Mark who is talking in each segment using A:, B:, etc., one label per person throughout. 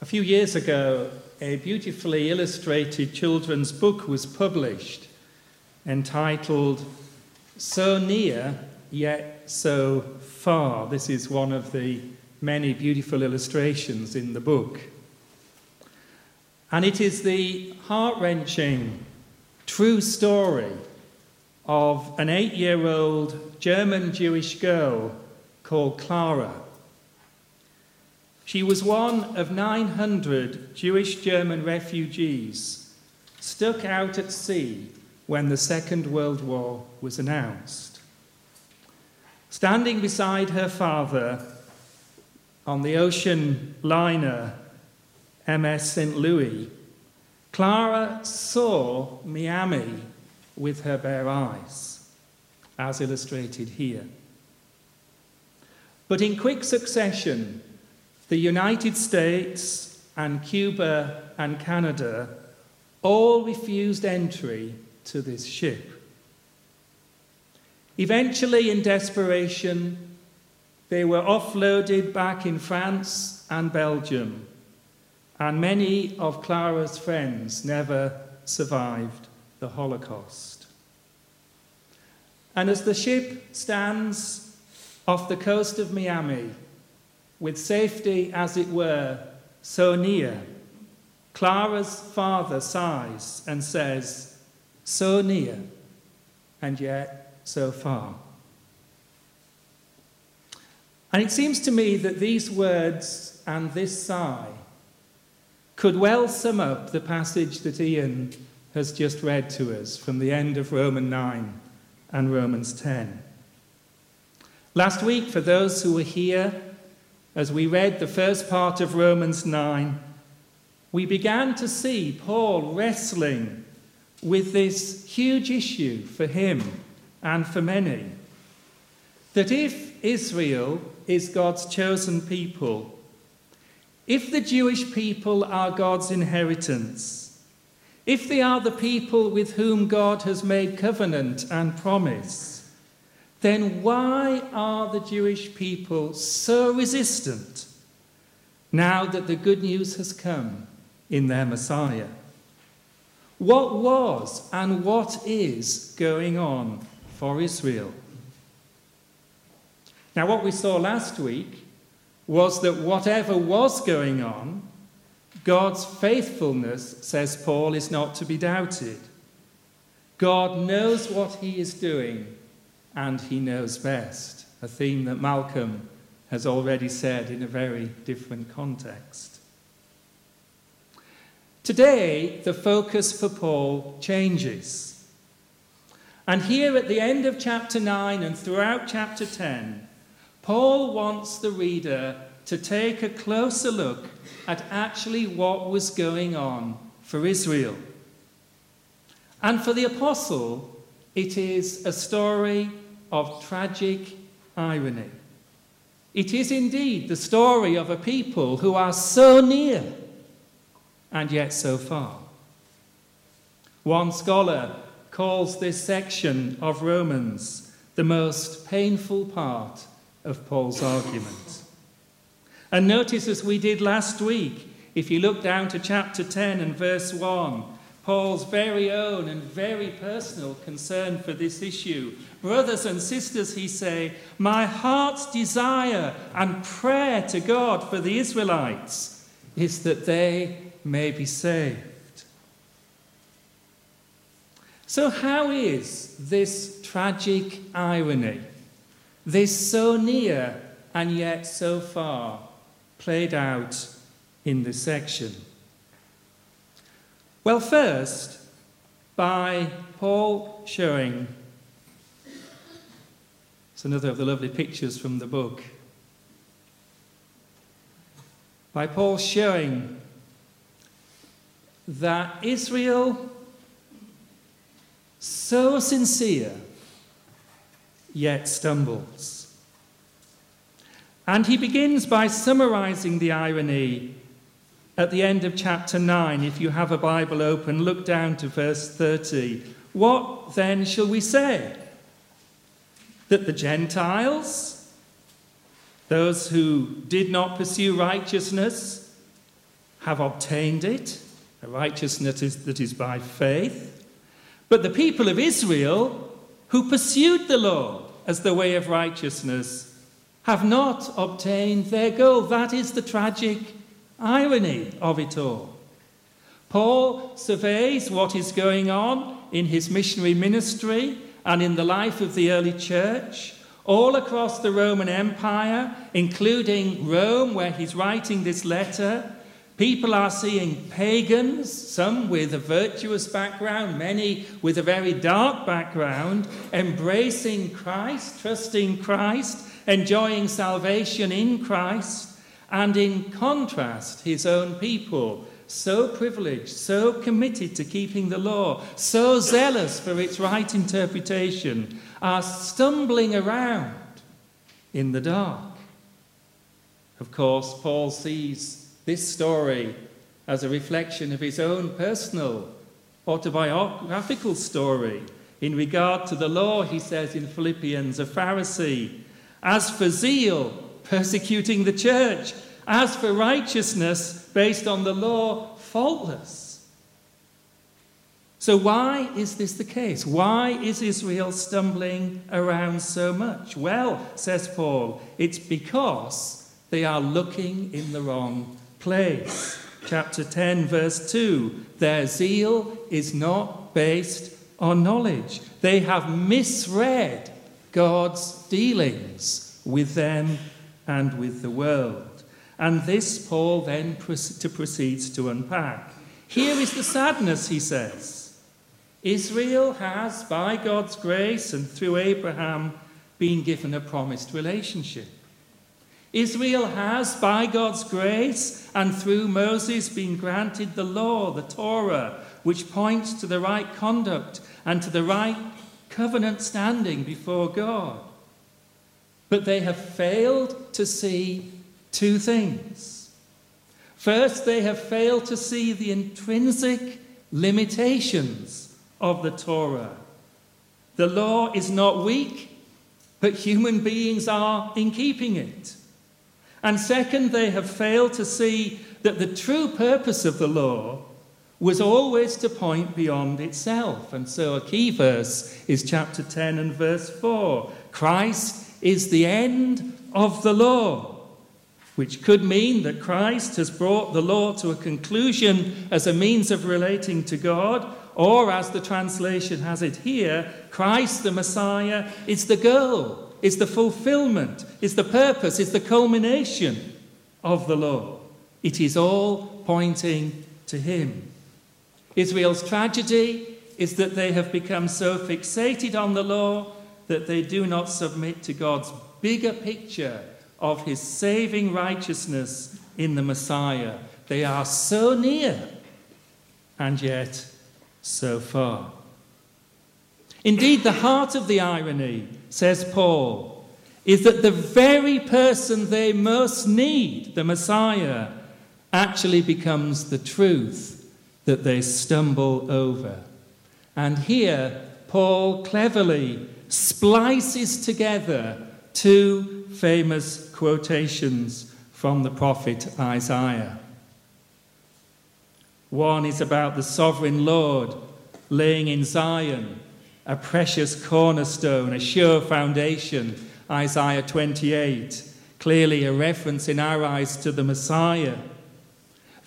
A: A few years ago, a beautifully illustrated children's book was published entitled So Near Yet So Far. This is one of the many beautiful illustrations in the book. And it is the heart wrenching, true story of an eight year old German Jewish girl called Clara she was one of 900 Jewish German refugees stuck out at sea when the Second World War was announced. Standing beside her father on the ocean liner MS St. Louis, Clara saw Miami with her bare eyes, as illustrated here. But in quick succession, the United States and Cuba and Canada all refused entry to this ship. Eventually, in desperation, they were offloaded back in France and Belgium, and many of Clara's friends never survived the Holocaust. And as the ship stands off the coast of Miami, with safety, as it were, so near, Clara's father sighs and says, So near, and yet so far. And it seems to me that these words and this sigh could well sum up the passage that Ian has just read to us from the end of Romans 9 and Romans 10. Last week, for those who were here, as we read the first part of Romans 9, we began to see Paul wrestling with this huge issue for him and for many. That if Israel is God's chosen people, if the Jewish people are God's inheritance, if they are the people with whom God has made covenant and promise, then why are the Jewish people so resistant now that the good news has come in their Messiah? What was and what is going on for Israel? Now, what we saw last week was that whatever was going on, God's faithfulness, says Paul, is not to be doubted. God knows what he is doing and he knows best, a theme that Malcolm has already said in a very different context. Today, the focus for Paul changes. And here at the end of chapter 9 and throughout chapter 10, Paul wants the reader to take a closer look at actually what was going on for Israel. And for the apostle, it is a story of tragic irony. It is indeed the story of a people who are so near and yet so far. One scholar calls this section of Romans the most painful part of Paul's argument. And notice, as we did last week, if you look down to chapter 10 and verse 1, Paul's very own and very personal concern for this issue. Brothers and sisters, he say, my heart's desire and prayer to God for the Israelites is that they may be saved. So, how is this tragic irony, this so near and yet so far, played out in this section? Well, first, by Paul showing, it's another of the lovely pictures from the book, by Paul showing that Israel, so sincere, yet stumbles. And he begins by summarizing the irony at the end of chapter 9, if you have a Bible open, look down to verse 30. What then shall we say? That the Gentiles, those who did not pursue righteousness, have obtained it, a righteousness that is by faith. But the people of Israel, who pursued the law as the way of righteousness, have not obtained their goal. That is the tragic irony of it all. Paul surveys what is going on in his missionary ministry and in the life of the early church all across the Roman Empire, including Rome, where he's writing this letter. People are seeing pagans, some with a virtuous background, many with a very dark background, embracing Christ, trusting Christ, enjoying salvation in Christ, and in contrast, his own people so privileged, so committed to keeping the law, so zealous for its right interpretation, are stumbling around in the dark. Of course, Paul sees this story as a reflection of his own personal autobiographical story. In regard to the law, he says in Philippians, a Pharisee, as for zeal, persecuting the church, as for righteousness based on the law, faultless. So, why is this the case? Why is Israel stumbling around so much? Well, says Paul, it's because they are looking in the wrong place. Chapter 10, verse 2 Their zeal is not based on knowledge. They have misread God's dealings with them and with the world. And this Paul then proceeds to unpack. Here is the sadness, he says. Israel has, by God's grace and through Abraham, been given a promised relationship. Israel has, by God's grace and through Moses, been granted the law, the Torah, which points to the right conduct and to the right covenant standing before God. But they have failed to see two things. First, they have failed to see the intrinsic limitations of the Torah. The law is not weak, but human beings are in keeping it. And second, they have failed to see that the true purpose of the law was always to point beyond itself. And so a key verse is chapter 10 and verse 4 Christ is the end of the law which could mean that Christ has brought the law to a conclusion as a means of relating to God, or as the translation has it here, Christ the Messiah is the goal, is the fulfillment, is the purpose, is the culmination of the law. It is all pointing to Him. Israel's tragedy is that they have become so fixated on the law that they do not submit to God's bigger picture of his saving righteousness in the Messiah. They are so near and yet so far. Indeed, the heart of the irony, says Paul, is that the very person they most need, the Messiah, actually becomes the truth that they stumble over. And here, Paul cleverly splices together two famous quotations from the prophet Isaiah. One is about the sovereign Lord laying in Zion a precious cornerstone, a sure foundation, Isaiah 28, clearly a reference in our eyes to the Messiah.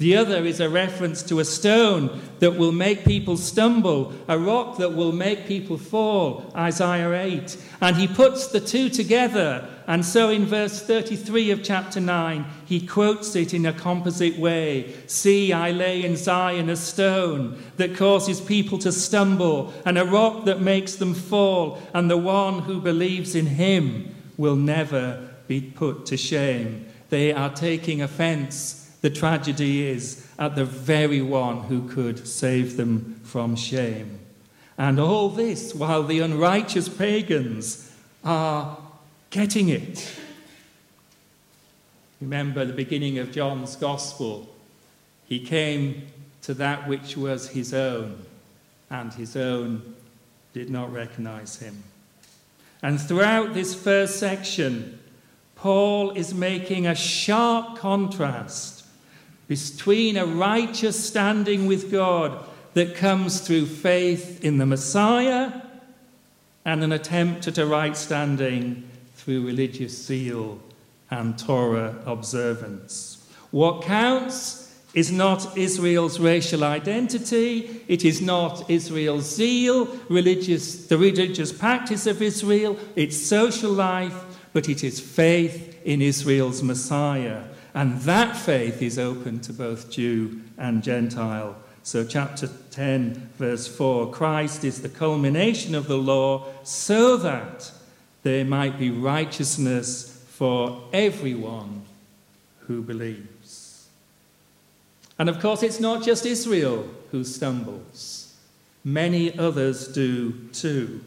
A: The other is a reference to a stone that will make people stumble, a rock that will make people fall, Isaiah 8. And he puts the two together. And so in verse 33 of chapter 9, he quotes it in a composite way See, I lay in Zion a stone that causes people to stumble, and a rock that makes them fall, and the one who believes in him will never be put to shame. They are taking offense the tragedy is at the very one who could save them from shame. And all this while the unrighteous pagans are getting it. Remember the beginning of John's Gospel. He came to that which was his own, and his own did not recognize him. And throughout this first section, Paul is making a sharp contrast between a righteous standing with God that comes through faith in the Messiah and an attempt at a right standing through religious zeal and Torah observance. What counts is not Israel's racial identity, it is not Israel's zeal, religious, the religious practice of Israel, its social life, but it is faith in Israel's Messiah. And that faith is open to both Jew and Gentile. So, chapter 10, verse 4 Christ is the culmination of the law so that there might be righteousness for everyone who believes. And of course, it's not just Israel who stumbles, many others do too.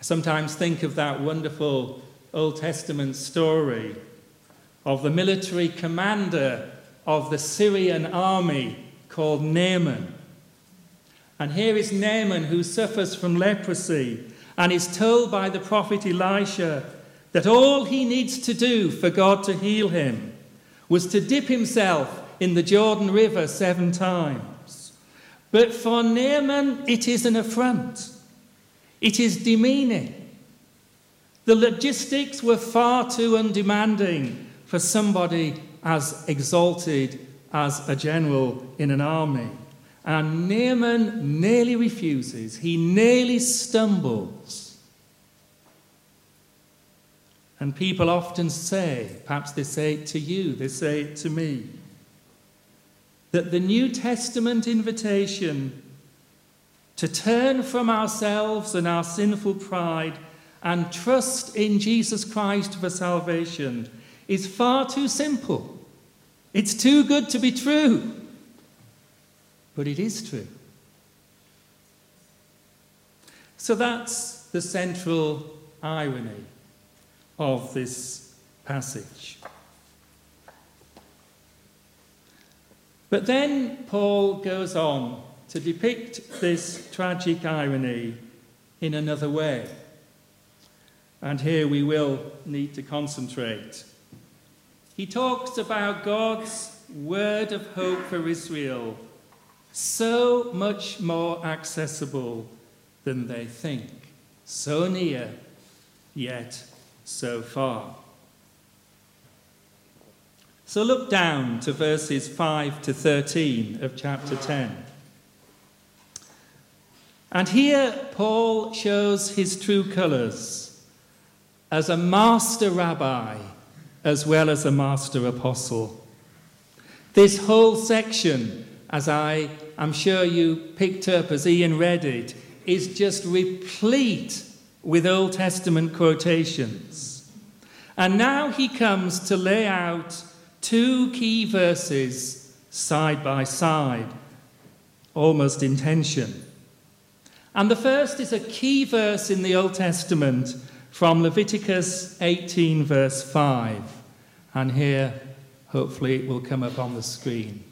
A: I sometimes think of that wonderful Old Testament story of the military commander of the Syrian army called Naaman. And here is Naaman who suffers from leprosy and is told by the prophet Elisha that all he needs to do for God to heal him was to dip himself in the Jordan River seven times. But for Naaman, it is an affront, it is demeaning. The logistics were far too undemanding for somebody as exalted as a general in an army. And Naaman nearly refuses, he nearly stumbles. And people often say, perhaps they say it to you, they say it to me, that the New Testament invitation to turn from ourselves and our sinful pride and trust in Jesus Christ for salvation is far too simple. It's too good to be true. But it is true. So that's the central irony of this passage. But then Paul goes on to depict this tragic irony in another way. And here we will need to concentrate. He talks about God's word of hope for Israel, so much more accessible than they think, so near, yet so far. So look down to verses 5 to 13 of chapter 10. And here Paul shows his true colours as a master rabbi as well as a master apostle. This whole section, as I am sure you picked up as Ian read it, is just replete with Old Testament quotations. And now he comes to lay out two key verses side by side, almost in tension. And the first is a key verse in the Old Testament from Leviticus 18, verse 5. And here, hopefully, it will come up on the screen.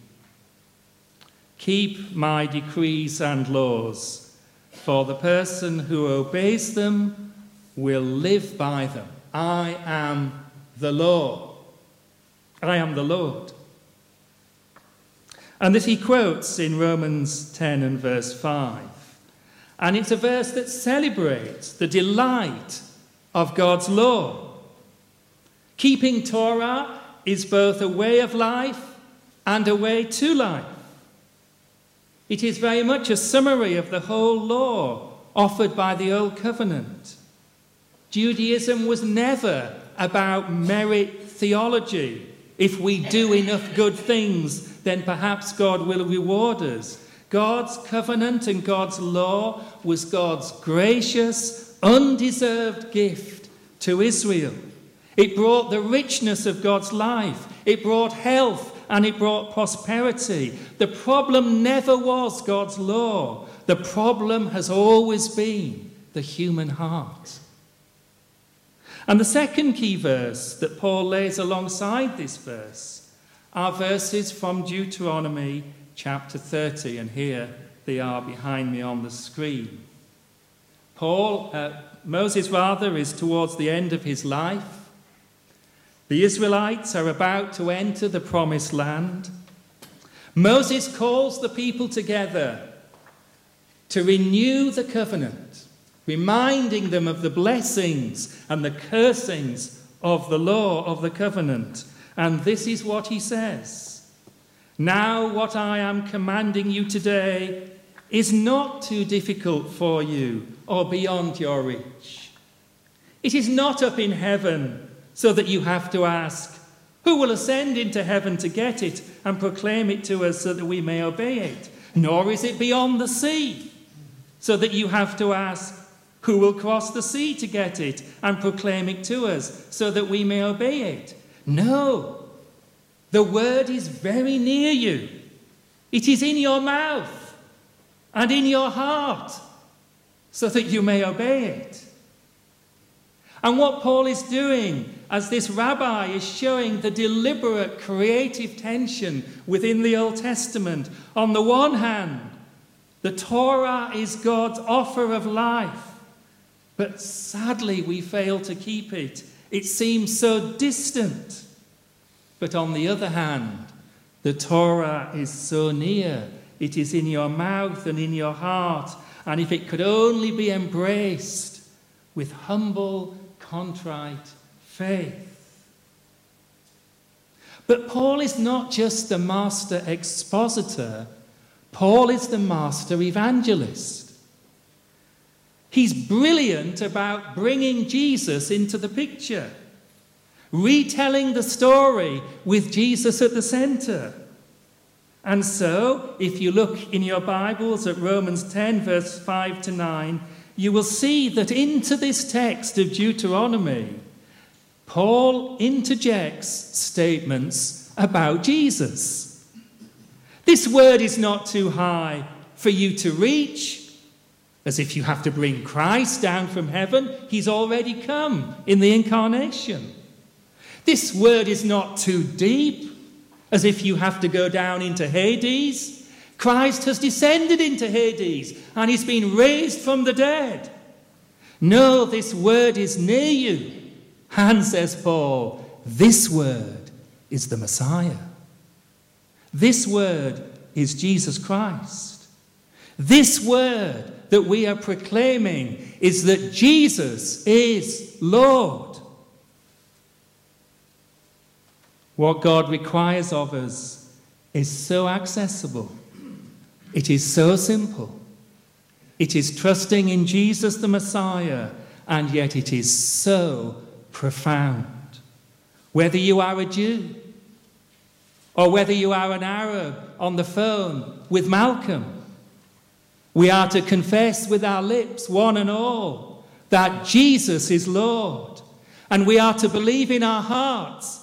A: Keep my decrees and laws, for the person who obeys them will live by them. I am the law. I am the Lord. And this he quotes in Romans 10 and verse 5. And it's a verse that celebrates the delight of God's law. Keeping Torah is both a way of life and a way to life. It is very much a summary of the whole law offered by the Old Covenant. Judaism was never about merit theology. If we do enough good things, then perhaps God will reward us. God's covenant and God's law was God's gracious, undeserved gift to Israel. It brought the richness of God's life, it brought health, and it brought prosperity. The problem never was God's law, the problem has always been the human heart. And the second key verse that Paul lays alongside this verse are verses from Deuteronomy chapter 30, and here they are behind me on the screen. Paul, uh, Moses rather, is towards the end of his life, The Israelites are about to enter the promised land. Moses calls the people together to renew the covenant, reminding them of the blessings and the cursings of the law of the covenant. And this is what he says Now, what I am commanding you today is not too difficult for you or beyond your reach. It is not up in heaven so that you have to ask, Who will ascend into heaven to get it and proclaim it to us so that we may obey it? Nor is it beyond the sea, so that you have to ask, Who will cross the sea to get it and proclaim it to us so that we may obey it? No, the word is very near you, it is in your mouth and in your heart so that you may obey it. And what Paul is doing as this rabbi is showing the deliberate creative tension within the Old Testament. On the one hand, the Torah is God's offer of life, but sadly we fail to keep it. It seems so distant. But on the other hand, the Torah is so near. It is in your mouth and in your heart. And if it could only be embraced with humble contrite faith. But Paul is not just the master expositor, Paul is the master evangelist. He's brilliant about bringing Jesus into the picture, retelling the story with Jesus at the center. And so, if you look in your Bibles at Romans 10, verse 5 to 9, you will see that into this text of Deuteronomy, Paul interjects statements about Jesus. This word is not too high for you to reach, as if you have to bring Christ down from heaven. He's already come in the incarnation. This word is not too deep, as if you have to go down into Hades. Christ has descended into Hades and he's been raised from the dead. No, this word is near you. And says Paul, this word is the Messiah. This word is Jesus Christ. This word that we are proclaiming is that Jesus is Lord. What God requires of us is so accessible it is so simple. It is trusting in Jesus the Messiah, and yet it is so profound. Whether you are a Jew, or whether you are an Arab on the phone with Malcolm, we are to confess with our lips, one and all, that Jesus is Lord. And we are to believe in our hearts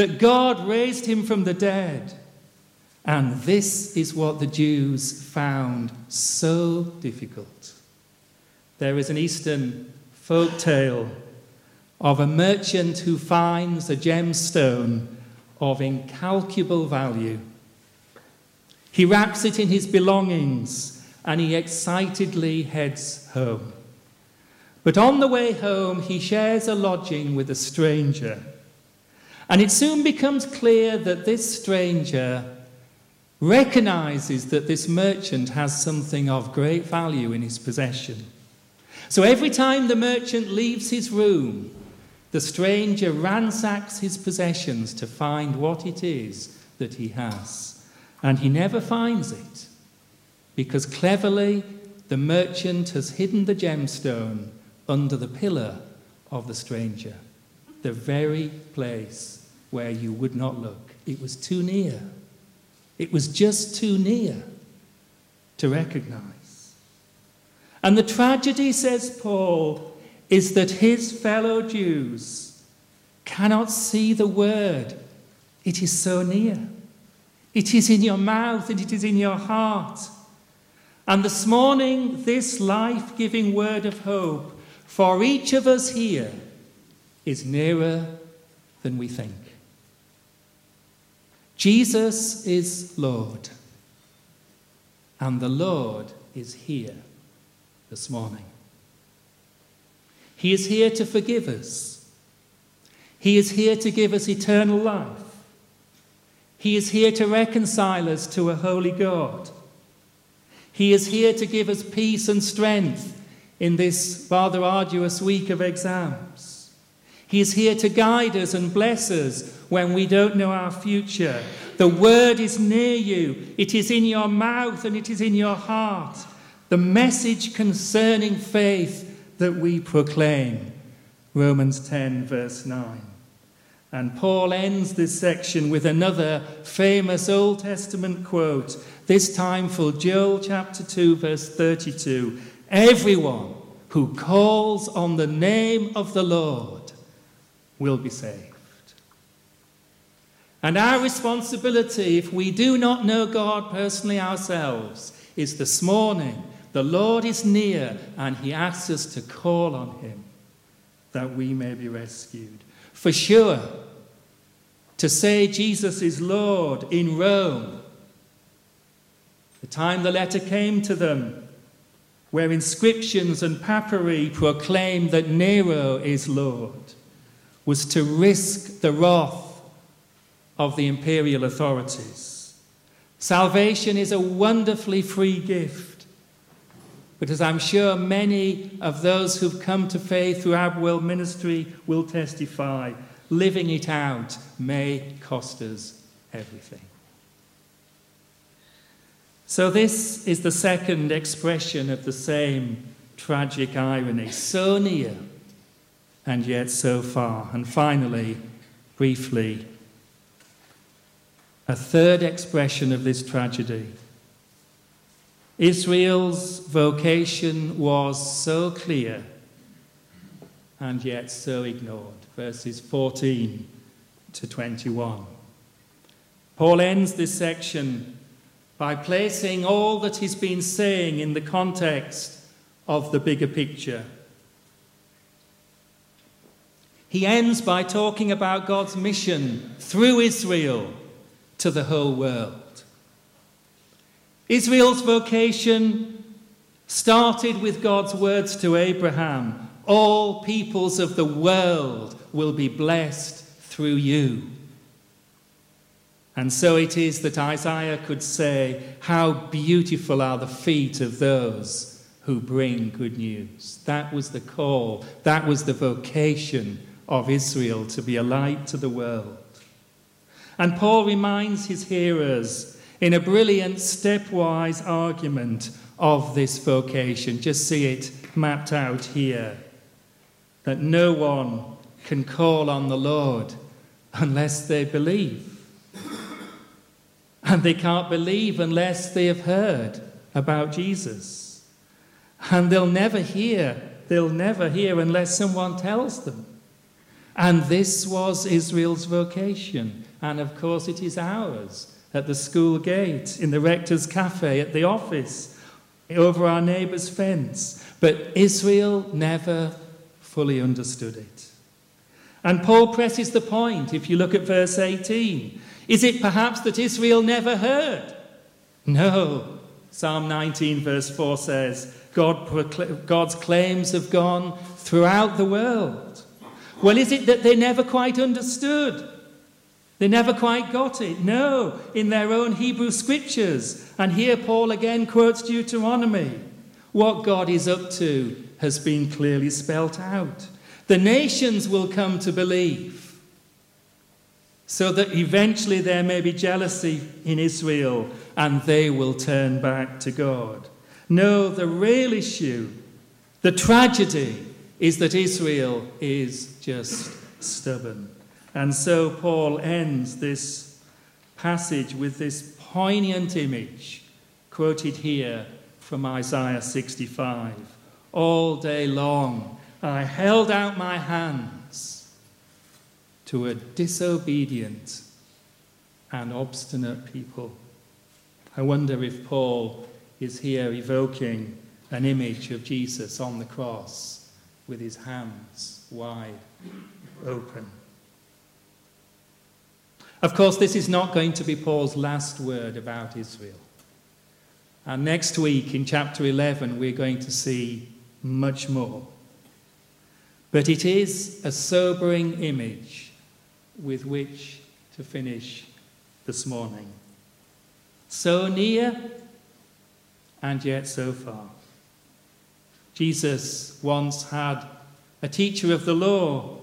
A: that God raised him from the dead and this is what the Jews found so difficult. There is an Eastern folk tale of a merchant who finds a gemstone of incalculable value. He wraps it in his belongings and he excitedly heads home. But on the way home, he shares a lodging with a stranger. And it soon becomes clear that this stranger recognizes that this merchant has something of great value in his possession. So every time the merchant leaves his room, the stranger ransacks his possessions to find what it is that he has. And he never finds it because cleverly the merchant has hidden the gemstone under the pillar of the stranger, the very place where you would not look. It was too near. It was just too near to recognize. And the tragedy, says Paul, is that his fellow Jews cannot see the word. It is so near. It is in your mouth and it is in your heart. And this morning, this life giving word of hope for each of us here is nearer than we think. Jesus is Lord, and the Lord is here this morning. He is here to forgive us. He is here to give us eternal life. He is here to reconcile us to a holy God. He is here to give us peace and strength in this rather arduous week of exams. He is here to guide us and bless us when we don't know our future. The word is near you, it is in your mouth and it is in your heart. The message concerning faith that we proclaim. Romans 10, verse 9. And Paul ends this section with another famous Old Testament quote, this time for Joel chapter 2, verse 32. Everyone who calls on the name of the Lord will be saved. And our responsibility, if we do not know God personally ourselves, is this morning the Lord is near and he asks us to call on him that we may be rescued. For sure, to say Jesus is Lord in Rome, the time the letter came to them, where inscriptions and papyri proclaim that Nero is Lord, was to risk the wrath of the imperial authorities. Salvation is a wonderfully free gift. But as I'm sure many of those who've come to faith through world ministry will testify, living it out may cost us everything. So, this is the second expression of the same tragic irony so near and yet so far. And finally, briefly, a third expression of this tragedy. Israel's vocation was so clear and yet so ignored. Verses 14 to 21. Paul ends this section by placing all that he's been saying in the context of the bigger picture. He ends by talking about God's mission through Israel to the whole world. Israel's vocation started with God's words to Abraham All peoples of the world will be blessed through you. And so it is that Isaiah could say, How beautiful are the feet of those who bring good news. That was the call, that was the vocation of Israel to be a light to the world. And Paul reminds his hearers in a brilliant stepwise argument of this vocation. Just see it mapped out here that no one can call on the Lord unless they believe. And they can't believe unless they have heard about Jesus. And they'll never hear, they'll never hear unless someone tells them. And this was Israel's vocation. And of course, it is ours at the school gate, in the rector's cafe, at the office, over our neighbour's fence. But Israel never fully understood it. And Paul presses the point if you look at verse 18. Is it perhaps that Israel never heard? No. Psalm 19, verse 4 says, God God's claims have gone throughout the world. Well, is it that they never quite understood? They never quite got it. No, in their own Hebrew scriptures. And here Paul again quotes Deuteronomy. What God is up to has been clearly spelt out. The nations will come to believe so that eventually there may be jealousy in Israel and they will turn back to God. No, the real issue, the tragedy, is that Israel is just stubborn. And so Paul ends this passage with this poignant image quoted here from Isaiah 65. All day long I held out my hands to a disobedient and obstinate people. I wonder if Paul is here evoking an image of Jesus on the cross with his hands wide open. Of course, this is not going to be Paul's last word about Israel. And next week in chapter 11, we're going to see much more. But it is a sobering image with which to finish this morning. So near and yet so far. Jesus once had a teacher of the law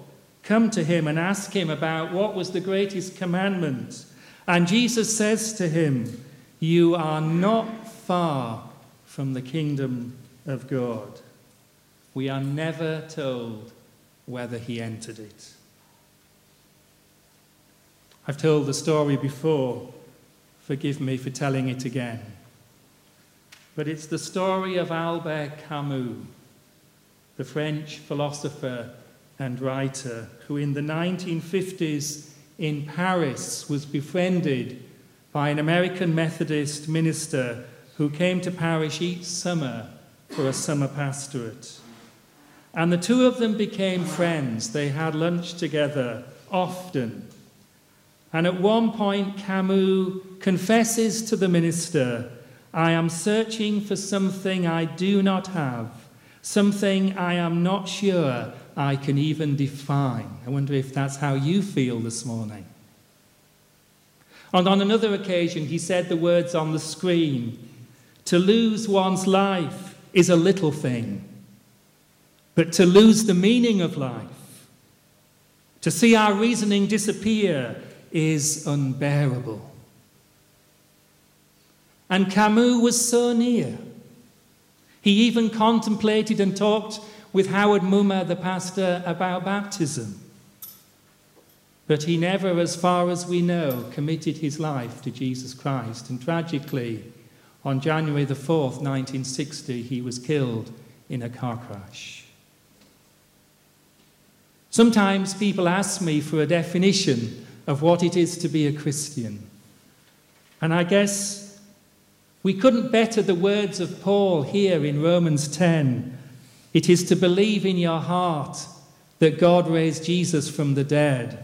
A: come to him and ask him about what was the greatest commandment. And Jesus says to him, You are not far from the kingdom of God. We are never told whether he entered it. I've told the story before. Forgive me for telling it again. But it's the story of Albert Camus, the French philosopher and writer who in the 1950s in Paris was befriended by an American Methodist minister who came to Paris each summer for a summer pastorate. And the two of them became friends. They had lunch together often. And at one point, Camus confesses to the minister, I am searching for something I do not have, something I am not sure I can even define. I wonder if that's how you feel this morning. And on another occasion, he said the words on the screen To lose one's life is a little thing, but to lose the meaning of life, to see our reasoning disappear, is unbearable. And Camus was so near. He even contemplated and talked with Howard Mumma, the pastor, about baptism. But he never, as far as we know, committed his life to Jesus Christ. And tragically, on January the 4th, 1960, he was killed in a car crash. Sometimes people ask me for a definition of what it is to be a Christian. And I guess we couldn't better the words of Paul here in Romans 10. It is to believe in your heart that God raised Jesus from the dead,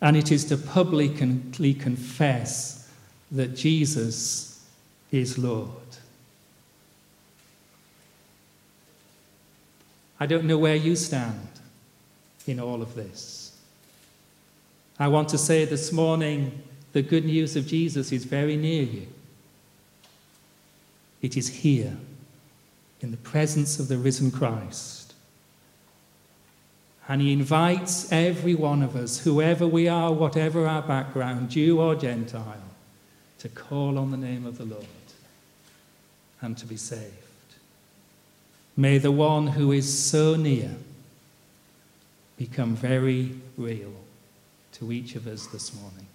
A: and it is to publicly confess that Jesus is Lord. I don't know where you stand in all of this. I want to say this morning the good news of Jesus is very near you. It is here, in the presence of the risen Christ. And he invites every one of us, whoever we are, whatever our background, Jew or Gentile, to call on the name of the Lord and to be saved. May the one who is so near become very real to each of us this morning.